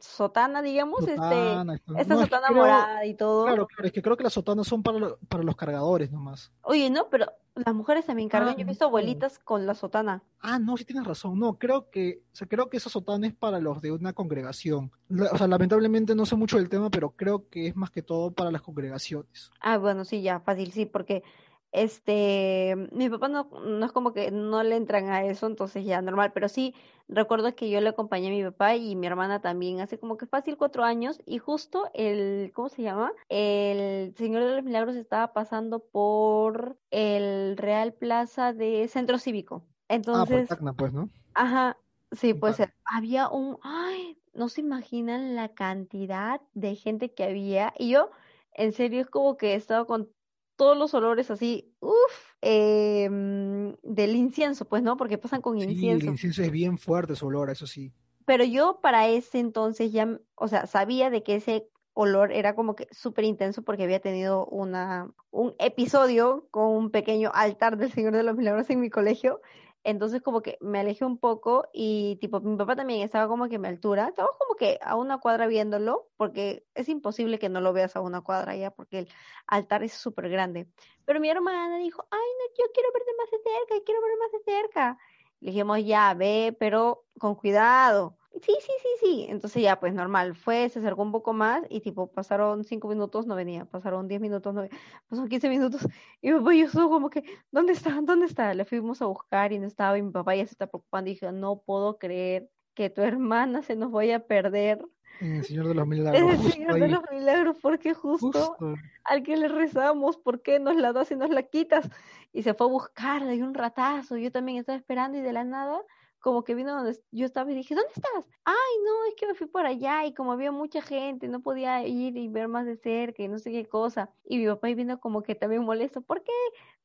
Speaker 2: sotana, digamos, este, esta sotana morada y todo.
Speaker 1: Claro, claro, es que creo que las sotanas son para, para los cargadores nomás.
Speaker 2: Oye, no, pero las mujeres también cargan, yo he ah, visto abuelitas con la sotana.
Speaker 1: Ah, no, sí tienes razón, no, creo que, o sea, creo que esa sotana es para los de una congregación. O sea, lamentablemente no sé mucho del tema, pero creo que es más que todo para las congregaciones.
Speaker 2: Ah, bueno, sí, ya, fácil, sí, porque este, mi papá no, no es como que no le entran a eso, entonces ya normal, pero sí recuerdo que yo le acompañé a mi papá y mi hermana también hace como que fácil cuatro años y justo el, ¿cómo se llama? El Señor de los Milagros estaba pasando por el Real Plaza de Centro Cívico.
Speaker 1: Ah, por
Speaker 2: Entonces,
Speaker 1: Tacna, pues, ¿no?
Speaker 2: ajá, sí, puede ser. Había un, ay, no se imaginan la cantidad de gente que había y yo, en serio, es como que estaba con todos los olores así, uff, del incienso, pues, ¿no? Porque pasan con
Speaker 1: Sí, el
Speaker 2: incienso.
Speaker 1: incienso es bien fuerte su olor, eso sí.
Speaker 2: Pero yo para ese entonces ya, o sea, sabía de que ese olor era como que súper intenso porque había tenido una, un episodio con un pequeño altar del Señor de los Milagros en mi colegio. Entonces como que me alejé un poco y tipo mi papá también estaba como que a mi altura. Estaba como que a una cuadra viéndolo porque es imposible que no lo veas a una cuadra ya porque el altar es súper grande. Pero mi hermana dijo, ay no, yo quiero verte más de cerca, quiero ver más de cerca. Le dijimos, ya, ve, pero con cuidado. Sí, sí, sí, sí. Entonces ya, pues normal, fue, se acercó un poco más y tipo, pasaron cinco minutos, no venía, pasaron diez minutos, no venía, pasaron quince minutos y mi papá y yo estuvo como que, ¿dónde está? ¿Dónde está? Le fuimos a buscar y no estaba y mi papá ya se está preocupando y dije, no puedo creer que tu hermana se nos vaya a perder.
Speaker 1: En el Señor de los
Speaker 2: Es
Speaker 1: Milagros,
Speaker 2: el
Speaker 1: justo
Speaker 2: Señor de los Milagros, porque justo
Speaker 1: justo.
Speaker 2: al que le rezamos, ¿por qué nos la das y nos la quitas? Y se fue a buscar de ahí un ratazo. Yo también estaba esperando y de la nada, como que vino donde yo estaba y dije, ¿dónde estás? Ay, no, es que me fui por allá y como había mucha gente, no podía ir y ver más de cerca y no sé qué cosa. Y mi papá vino como que también molesto, ¿por qué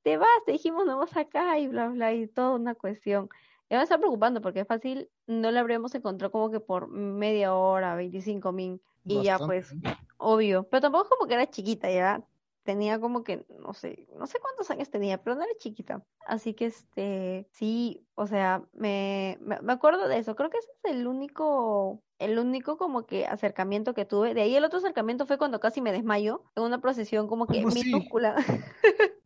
Speaker 2: te vas? Te dijimos, no vas acá y bla, bla, y toda una cuestión. Ya me está preocupando porque es fácil, no la habríamos encontrado como que por media hora, 25 min. Y ya pues, obvio. Pero tampoco es como que era chiquita, ya. Tenía como que, no sé, no sé cuántos años tenía, pero no era chiquita. Así que este, sí, o sea, me, me, me acuerdo de eso. Creo que ese es el único, el único como que acercamiento que tuve. De ahí el otro acercamiento fue cuando casi me desmayo en una procesión como que minúscula.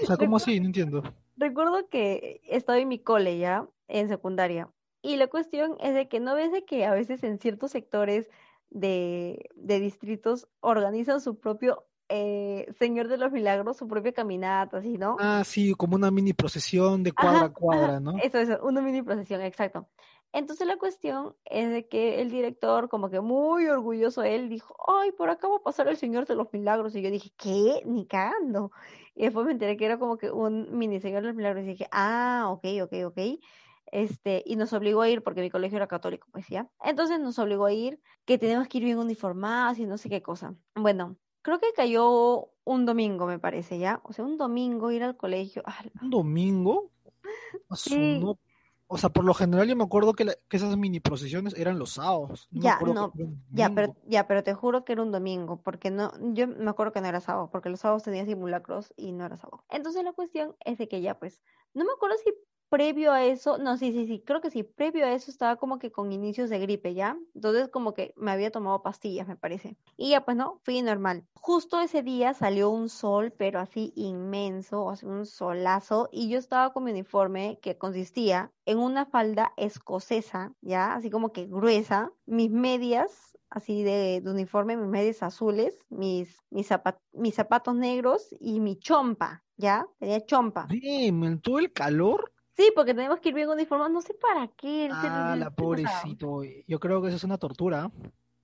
Speaker 1: O sea, ¿cómo
Speaker 2: Recuerdo,
Speaker 1: así? No entiendo.
Speaker 2: recuerdo que estaba en mi cole ya, en secundaria. Y la cuestión es de que no ves de que a veces en ciertos sectores de, de distritos organizan su propio eh, Señor de los Milagros, su propia caminata, así, ¿no?
Speaker 1: Ah, sí, como una mini procesión de cuadra a
Speaker 2: ajá,
Speaker 1: cuadra, ¿no?
Speaker 2: eso, eso, una mini procesión, exacto. Entonces la cuestión es de que el director, como que muy orgulloso él, dijo, ay, por acá va a pasar el Señor de los Milagros. Y yo dije, ¿qué? Ni cagando. Y después me enteré que era como que un mini Señor de los Milagros. Y dije, ah, ok, ok, ok. Este, y nos obligó a ir, porque mi colegio era católico, pues ya. Entonces nos obligó a ir, que tenemos que ir bien uniformados y no sé qué cosa. Bueno, creo que cayó un domingo, me parece, ¿ya? O sea, un domingo ir al colegio.
Speaker 1: Un domingo,
Speaker 2: sí,
Speaker 1: no. O sea, por lo general yo me acuerdo que, la- que esas mini procesiones eran los sábados. No
Speaker 2: Ya, no, ya, pero, ya, pero te juro que era un domingo, porque no, yo me acuerdo que no era sábado, porque los sábados tenía simulacros y no era sábado. Entonces la cuestión es de que ya, pues, no me acuerdo si previo a eso, no, sí, sí, sí, creo que sí, previo a eso estaba como que con inicios de gripe, ¿ya? Entonces como que me había tomado pastillas, me parece. Y ya, pues, no, fui normal. Justo ese día salió un sol, pero así inmenso, o un solazo, y yo estaba con mi uniforme que consistía en una falda escocesa, ¿ya? Así como que gruesa, mis medias, así de, uniforme, mis medias azules, mis, mis, mis zapatos negros y mi chompa, ¿ya? Tenía chompa.
Speaker 1: En todo el calor.
Speaker 2: Sí, porque tenemos que ir bien uniformados, no sé para qué, el
Speaker 1: Ah, la pobrecito. Yo creo que eso es una tortura.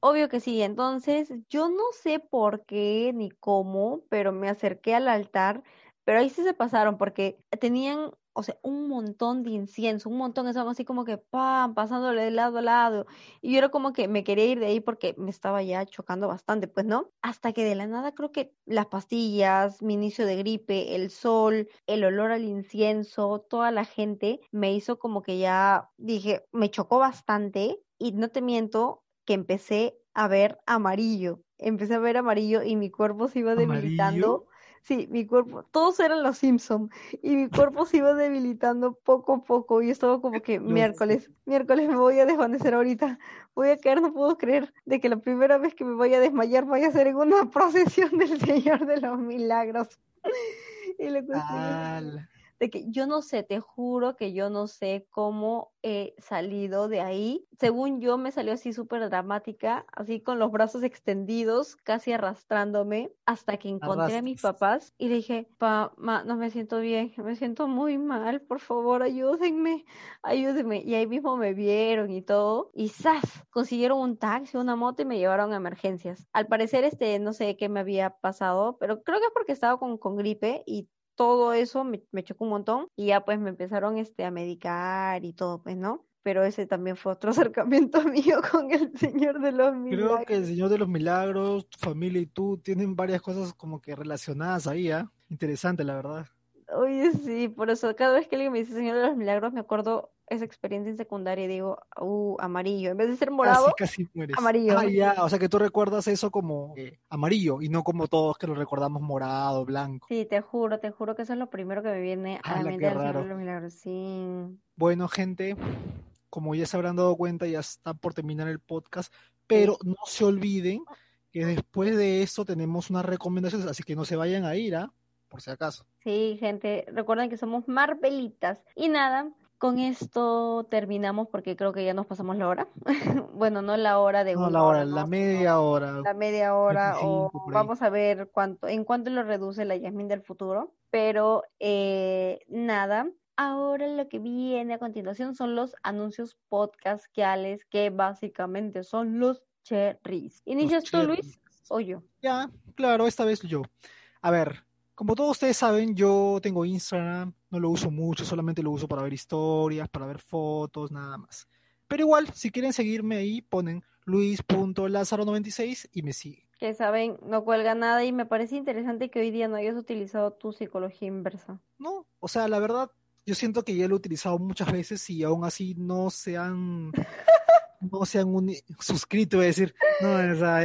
Speaker 2: Obvio que sí, entonces yo no sé por qué ni cómo, pero me acerqué al altar, pero ahí sí se pasaron porque tenían, o sea, un montón de incienso, un montón, estaban así como que pam, pasándole de lado a lado, y yo era como que me quería ir de ahí porque me estaba ya chocando bastante, pues no, hasta que de la nada creo que las pastillas, mi inicio de gripe, el sol, el olor al incienso, toda la gente me hizo como que ya dije, me chocó bastante y no te miento que empecé a ver amarillo. Empecé a ver amarillo y mi cuerpo se iba
Speaker 1: ¿Amarillo?
Speaker 2: Sí, mi cuerpo, todos eran los Simpson y mi cuerpo se iba debilitando poco a poco. Y estaba como que miércoles, miércoles me voy a desvanecer ahorita. Voy a caer, no puedo creer de que la primera vez que me vaya a desmayar vaya a ser en una procesión del Señor de los Milagros. Y la cuestión es
Speaker 1: Al-
Speaker 2: de que yo no sé, te juro que yo no sé cómo he salido de ahí. Según yo me salió así súper dramática, así con los brazos extendidos, casi arrastrándome, hasta que encontré a mis papás y le dije, pa, no me siento bien, me siento muy mal, por favor, ayúdenme, ayúdenme. Y ahí mismo me vieron y todo, y ¡zas! Consiguieron un taxi, una moto y me llevaron a emergencias. Al parecer, este, no sé qué me había pasado, pero creo que es porque estaba con, con gripe y todo eso me, me, chocó un montón y ya pues me empezaron este, a medicar y todo, pues, ¿no? Pero ese también fue otro acercamiento mío con el Señor de los Milagros.
Speaker 1: Creo que el Señor de los Milagros, tu familia y tú tienen varias cosas como que relacionadas ahí, ¿ah? Interesante, la verdad.
Speaker 2: Oye, sí, por eso cada vez que alguien me dice Señor de los Milagros me acuerdo esa experiencia en secundaria y digo, uh, amarillo. En vez de ser morado,
Speaker 1: casi, mueres.
Speaker 2: amarillo.
Speaker 1: Ah, ya, o sea que tú recuerdas eso como eh, amarillo y no como todos que lo recordamos morado, blanco.
Speaker 2: Sí, te juro, te juro que eso es lo primero que me viene a la mente del Señor de los Milagros. Sí.
Speaker 1: Bueno, gente, como ya se habrán dado cuenta, ya está por terminar el podcast, pero no se olviden que después de esto tenemos unas recomendaciones, así que no se vayan a ir, ¿ah? Por si acaso.
Speaker 2: Sí, gente, recuerden que somos Marvelitas. Y nada, con esto terminamos porque creo que ya nos pasamos la hora. bueno, no la hora de
Speaker 1: no, la hora, la media hora.
Speaker 2: La media hora o vamos a ver cuánto en cuánto lo reduce la Yasmin del futuro, pero eh, nada. Ahora lo que viene a continuación son los anuncios podcastales que básicamente son los cherries. ¿Inicias tú, Luis, o yo?
Speaker 1: Ya, claro, esta vez yo. A ver, como todos ustedes saben, yo tengo Instagram, no lo uso mucho, solamente lo uso para ver historias, para ver fotos, nada más. Pero igual, si quieren seguirme ahí, ponen luis.lazaro96 y me siguen.
Speaker 2: Que saben, no cuelga nada y me parece interesante que hoy día no hayas utilizado tu psicología inversa.
Speaker 1: No, o sea, la verdad, yo siento que ya lo he utilizado muchas veces y aún así no se han no se han suscrito, es decir, no,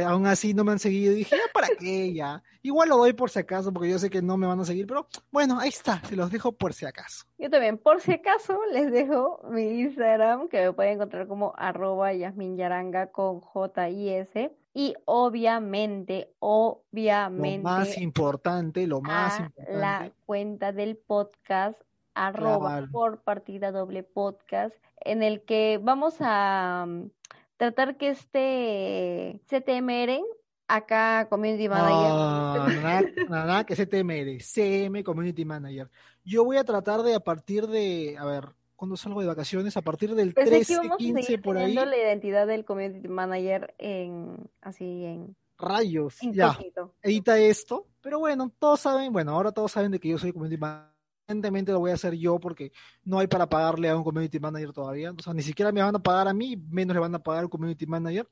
Speaker 1: aún así no me han seguido. Y dije, ¿para qué ya? Igual lo doy por si acaso, porque yo sé que no me van a seguir, pero bueno, ahí está, se los dejo por si acaso.
Speaker 2: Yo también, por si acaso, les dejo mi Instagram, que me pueden encontrar como arroba Yaranga con J-I-S. Y obviamente, obviamente.
Speaker 1: Lo más importante, lo más importante.
Speaker 2: La cuenta del podcast arroba por partida doble podcast, en el que vamos a mm, tratar que este CTMR, acá Community Manager.
Speaker 1: nada, nada, que CTMR, CM Community Manager. Yo voy a tratar de a partir de, a ver, cuando salgo de vacaciones, a partir del 13, 15 por ahí.
Speaker 2: la identidad del Community Manager en, así en...
Speaker 1: Rayos, ya. Edita esto, pero bueno, todos saben, bueno, ahora todos saben de que yo soy Community Manager evidentemente lo voy a hacer yo porque no hay para pagarle a un community manager todavía. O sea, ni siquiera me van a pagar a mí, menos le van a pagar al community manager.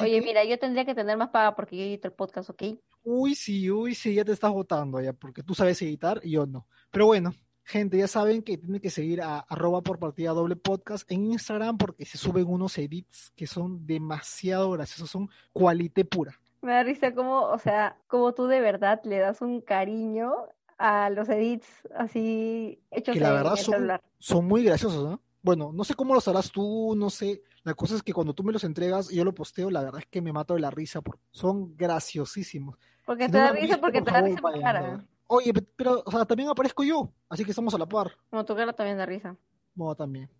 Speaker 2: Oye, mira, yo tendría que tener más paga porque yo edito el podcast, ¿ok?
Speaker 1: Uy, sí, uy, sí, ya te estás votando ya, porque tú sabes editar y yo no. Pero bueno, gente, ya saben que tienen que seguir a arroba por partida doble podcast en Instagram porque se suben unos edits que son demasiado graciosos, son cualité pura.
Speaker 2: Me da risa como, o sea, como tú de verdad le das un cariño a los edits así hechos
Speaker 1: que la verdad son, son, muy graciosos, ¿no? Bueno, no sé cómo los harás tú, no sé. La cosa es que cuando tú me los entregas y yo lo posteo, la verdad es que me mato de la risa, porque son graciosísimos.
Speaker 2: Porque te da risa, porque te da risa cara.
Speaker 1: Oye, pero, o sea, también aparezco yo, así que estamos a la par.
Speaker 2: No, tu cara también da risa.
Speaker 1: No, también.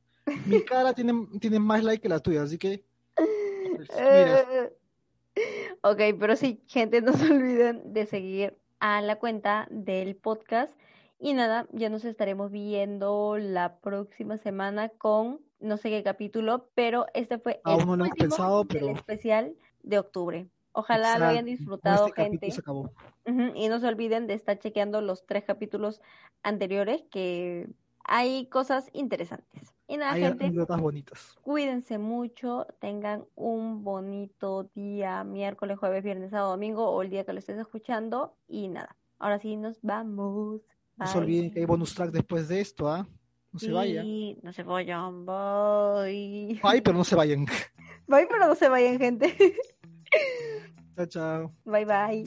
Speaker 1: Mi cara tiene, tiene más like que la tuya, así que...
Speaker 2: Pues, mira. ok, pero sí, gente, no se olviden de seguir a la cuenta del podcast. Y nada, ya nos estaremos viendo la próxima semana con no sé qué capítulo, pero este fue
Speaker 1: el, último pensado, pero...
Speaker 2: especial de octubre. Ojalá lo hayan disfrutado, este gente. Y no se olviden de estar chequeando los tres capítulos anteriores, que hay cosas interesantes. Y nada, gente.
Speaker 1: bonitas.
Speaker 2: Cuídense mucho, tengan un bonito día, miércoles, jueves, viernes, sábado, domingo o el día que lo estés escuchando. Y nada, ahora sí nos vamos.
Speaker 1: No se olviden que hay bonus track después de esto, ¿ah? No se vayan.
Speaker 2: No se vayan, bye.
Speaker 1: Bye, pero no se vayan.
Speaker 2: Bye, pero no se vayan, gente.
Speaker 1: chao, chao.
Speaker 2: Bye, bye.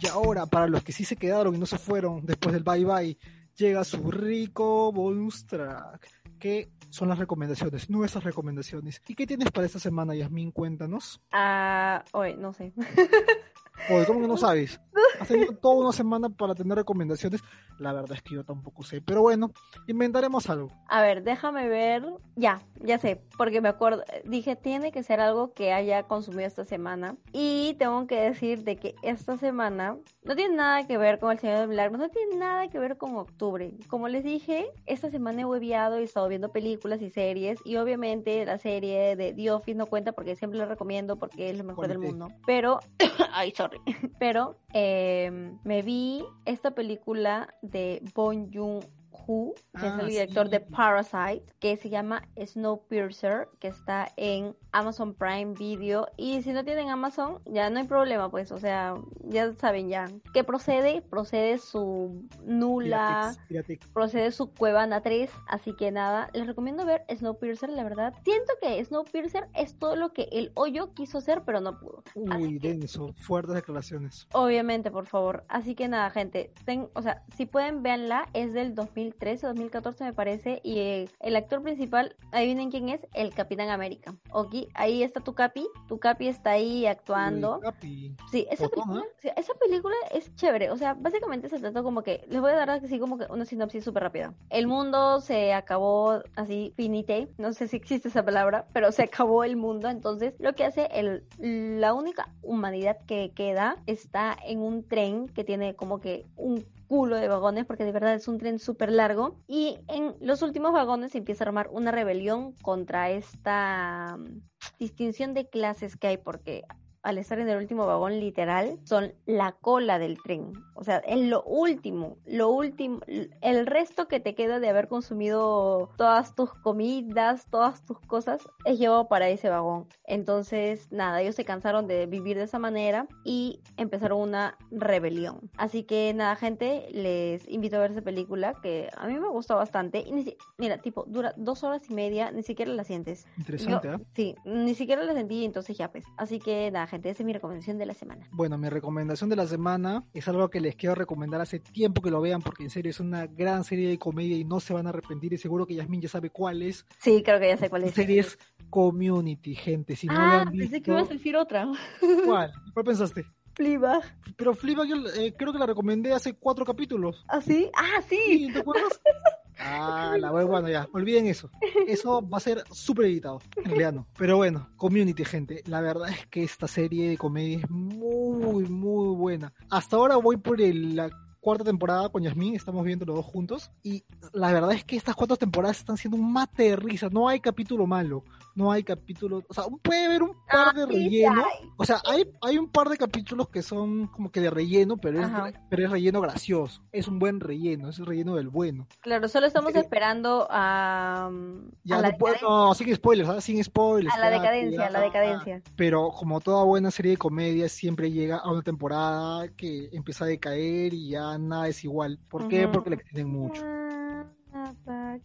Speaker 1: Y ahora, para los que sí se quedaron y no se fueron después del bye bye, llega su rico bonus track, que son las recomendaciones, nuestras recomendaciones. ¿Y qué tienes para esta semana, Yasmin? Cuéntanos.
Speaker 2: Ah, hoy, no sé.
Speaker 1: Oye, ¿cómo que no sabes? Has tenido toda una semana para tener recomendaciones. La verdad es que yo tampoco sé. Pero bueno, inventaremos algo.
Speaker 2: A ver, déjame ver. Ya, ya sé, porque me acuerdo. Dije, tiene que ser algo que haya consumido esta semana. Y tengo que decir de que esta semana no tiene nada que ver con el Señor de Milagros, no tiene nada que ver con octubre. Como les dije, esta semana he hueviado y he estado viendo películas y series. Y obviamente la serie de The Office no cuenta porque siempre la recomiendo porque es lo mejor del mundo. Pero, ay, sorry. Pero eh, me vi esta película de Bong Que es
Speaker 1: Ah,
Speaker 2: el director
Speaker 1: sí.
Speaker 2: de Parasite, que se llama Snowpiercer, que está en Amazon Prime Video. Y si no tienen Amazon, ya no hay problema, pues, o sea, ya saben ya. ¿Qué procede? Procede su nula
Speaker 1: Piratex, Piratex.
Speaker 2: procede su Cuevana 3, así que nada, les recomiendo ver Snowpiercer, la verdad. Siento que Snowpiercer es todo lo que el hoyo quiso hacer, pero no pudo.
Speaker 1: Uy,
Speaker 2: que,
Speaker 1: denso. Fuertes declaraciones.
Speaker 2: obviamente, por favor. Así que nada, gente, ten- o sea, si pueden verla, es del 2013, 2014 me parece, y eh, el actor principal, adivinen quién es, el Capitán América. Ok, ahí está tu Capi, tu Capi está ahí actuando.
Speaker 1: Capi.
Speaker 2: Sí, esa película, sí, esa película es chévere. O sea, básicamente se trata como que. Les voy a dar así como que una sinopsis súper rápida. El mundo se acabó así, finite. No sé si existe esa palabra, pero se acabó el mundo. Entonces, lo que hace el, la única humanidad que queda está en un tren que tiene como que un culo de vagones porque de verdad es un tren súper largo. Y en los últimos vagones se empieza a armar una rebelión contra esta mm, distinción de clases que hay porque al estar en el último vagón literal, son la cola del tren. O sea, es lo último, lo último, el resto que te queda de haber consumido todas tus comidas, todas tus cosas, es llevado para ese vagón. Entonces, nada, ellos se cansaron de vivir de esa manera y empezaron una rebelión. Así que nada, gente, les invito a ver esa película que a mí me gustó bastante. Y si- mira, tipo, dura dos horas y media, ni siquiera la sientes.
Speaker 1: Interesante,
Speaker 2: Yo-
Speaker 1: ¿ah?
Speaker 2: Sí, ni siquiera la sentí, entonces ya pues. Así que nada, gente, esa es mi recomendación de la semana.
Speaker 1: Bueno, mi recomendación de la semana es algo que les quiero recomendar hace tiempo que lo vean porque en serio es una gran serie de comedia y no se van a arrepentir y seguro que Yasmin ya sabe cuál es.
Speaker 2: Sí, creo que ya sé cuál
Speaker 1: La
Speaker 2: es.
Speaker 1: serie es Community, gente. Si no lo
Speaker 2: ah,
Speaker 1: han visto,
Speaker 2: pensé que ibas a decir otra.
Speaker 1: ¿cuál? ¿Cuál pensaste?
Speaker 2: Fleabag.
Speaker 1: Pero Fleabag yo eh, creo que la recomendé hace cuatro capítulos.
Speaker 2: ¿Ah, sí? Ah, sí.
Speaker 1: ¿Sí? ¿Te acuerdas? Ah, la voy, bueno, ya, olviden eso. Eso va a ser súper editado, en realidad no. Pero bueno, Community, gente. La verdad es que esta serie de comedia es muy, muy buena. Hasta ahora voy por el- la cuarta temporada con Yasmin, estamos viendo los dos juntos. Y la verdad es que estas cuatro temporadas están siendo un mate de risa. No hay capítulo malo, no hay capítulo. O sea, puede haber un par de
Speaker 2: Ah, sí, sí
Speaker 1: relleno. O sea, hay, hay un par de capítulos que son como que de relleno, pero es, pero es relleno gracioso. Es un buen relleno, es el relleno del bueno.
Speaker 2: Claro, solo estamos
Speaker 1: Sí.
Speaker 2: esperando a, mm,
Speaker 1: Ya
Speaker 2: a la
Speaker 1: no puedo,
Speaker 2: decadencia.
Speaker 1: no, sin spoilers, ¿ah? sin spoilers.
Speaker 2: A la decadencia, a la decadencia.
Speaker 1: Pero como toda buena serie de comedia, siempre llega a una temporada que empieza a decaer y ya nada es igual. ¿Por qué? Porque le extienden mucho.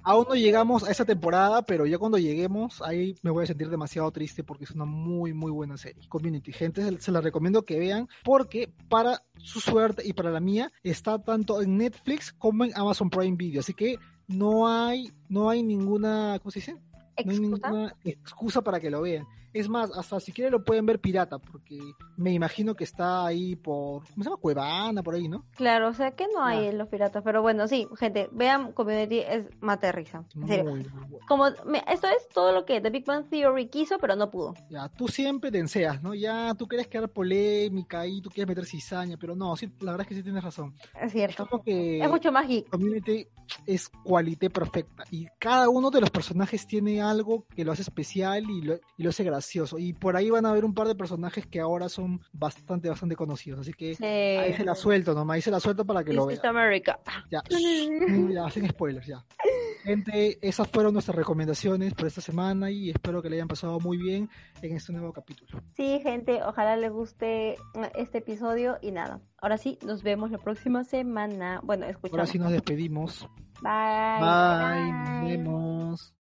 Speaker 1: Aún no llegamos a esa temporada, pero ya cuando lleguemos, ahí me voy a sentir demasiado triste porque es una muy, muy buena serie. Community, gente, se- la recomiendo que vean porque para su suerte y para la mía está tanto en Netflix como en Amazon Prime Video. Así que no hay, no hay ninguna, ¿cómo se dice? No hay
Speaker 2: ¿Excusa?
Speaker 1: ninguna excusa para que lo vean. Es más, hasta si quieren lo pueden ver pirata, porque me imagino que está ahí por, ¿cómo se llama? Cuevana, por ahí, ¿no?
Speaker 2: Claro, o sea que no hay
Speaker 1: Ya.
Speaker 2: en los piratas, pero bueno, sí, gente, vean Community, es mate de risa. En serio.
Speaker 1: Muy, muy bueno.
Speaker 2: Como, me- esto es todo lo que The Big Bang Theory quiso, pero no pudo.
Speaker 1: Ya, tú siempre te enseas, ¿no? Ya tú quieres crear polémica y tú quieres meter cizaña, pero no, sí, la verdad es que sí tienes razón.
Speaker 2: Es
Speaker 1: Es
Speaker 2: cierto.
Speaker 1: como que
Speaker 2: Es mucho más geek.
Speaker 1: Community es cualité perfecta y cada uno de los personajes tiene algo que lo hace especial y lo, y lo hace gracioso. Y por ahí van a ver un par de personajes que ahora son bastante, bastante conocidos. Así que ahí se la suelto nomás, ahí se la suelto para que lo
Speaker 2: This
Speaker 1: vean.
Speaker 2: America.
Speaker 1: Ya, ya, hacen spoilers, ya. Gente, esas fueron nuestras recomendaciones por esta semana y espero que le hayan pasado muy bien en este nuevo capítulo.
Speaker 2: Sí, gente, ojalá les guste este episodio y nada. Ahora sí, nos vemos la próxima semana. Bueno, escuchamos.
Speaker 1: Ahora sí nos despedimos.
Speaker 2: Bye.
Speaker 1: Bye, nos vemos.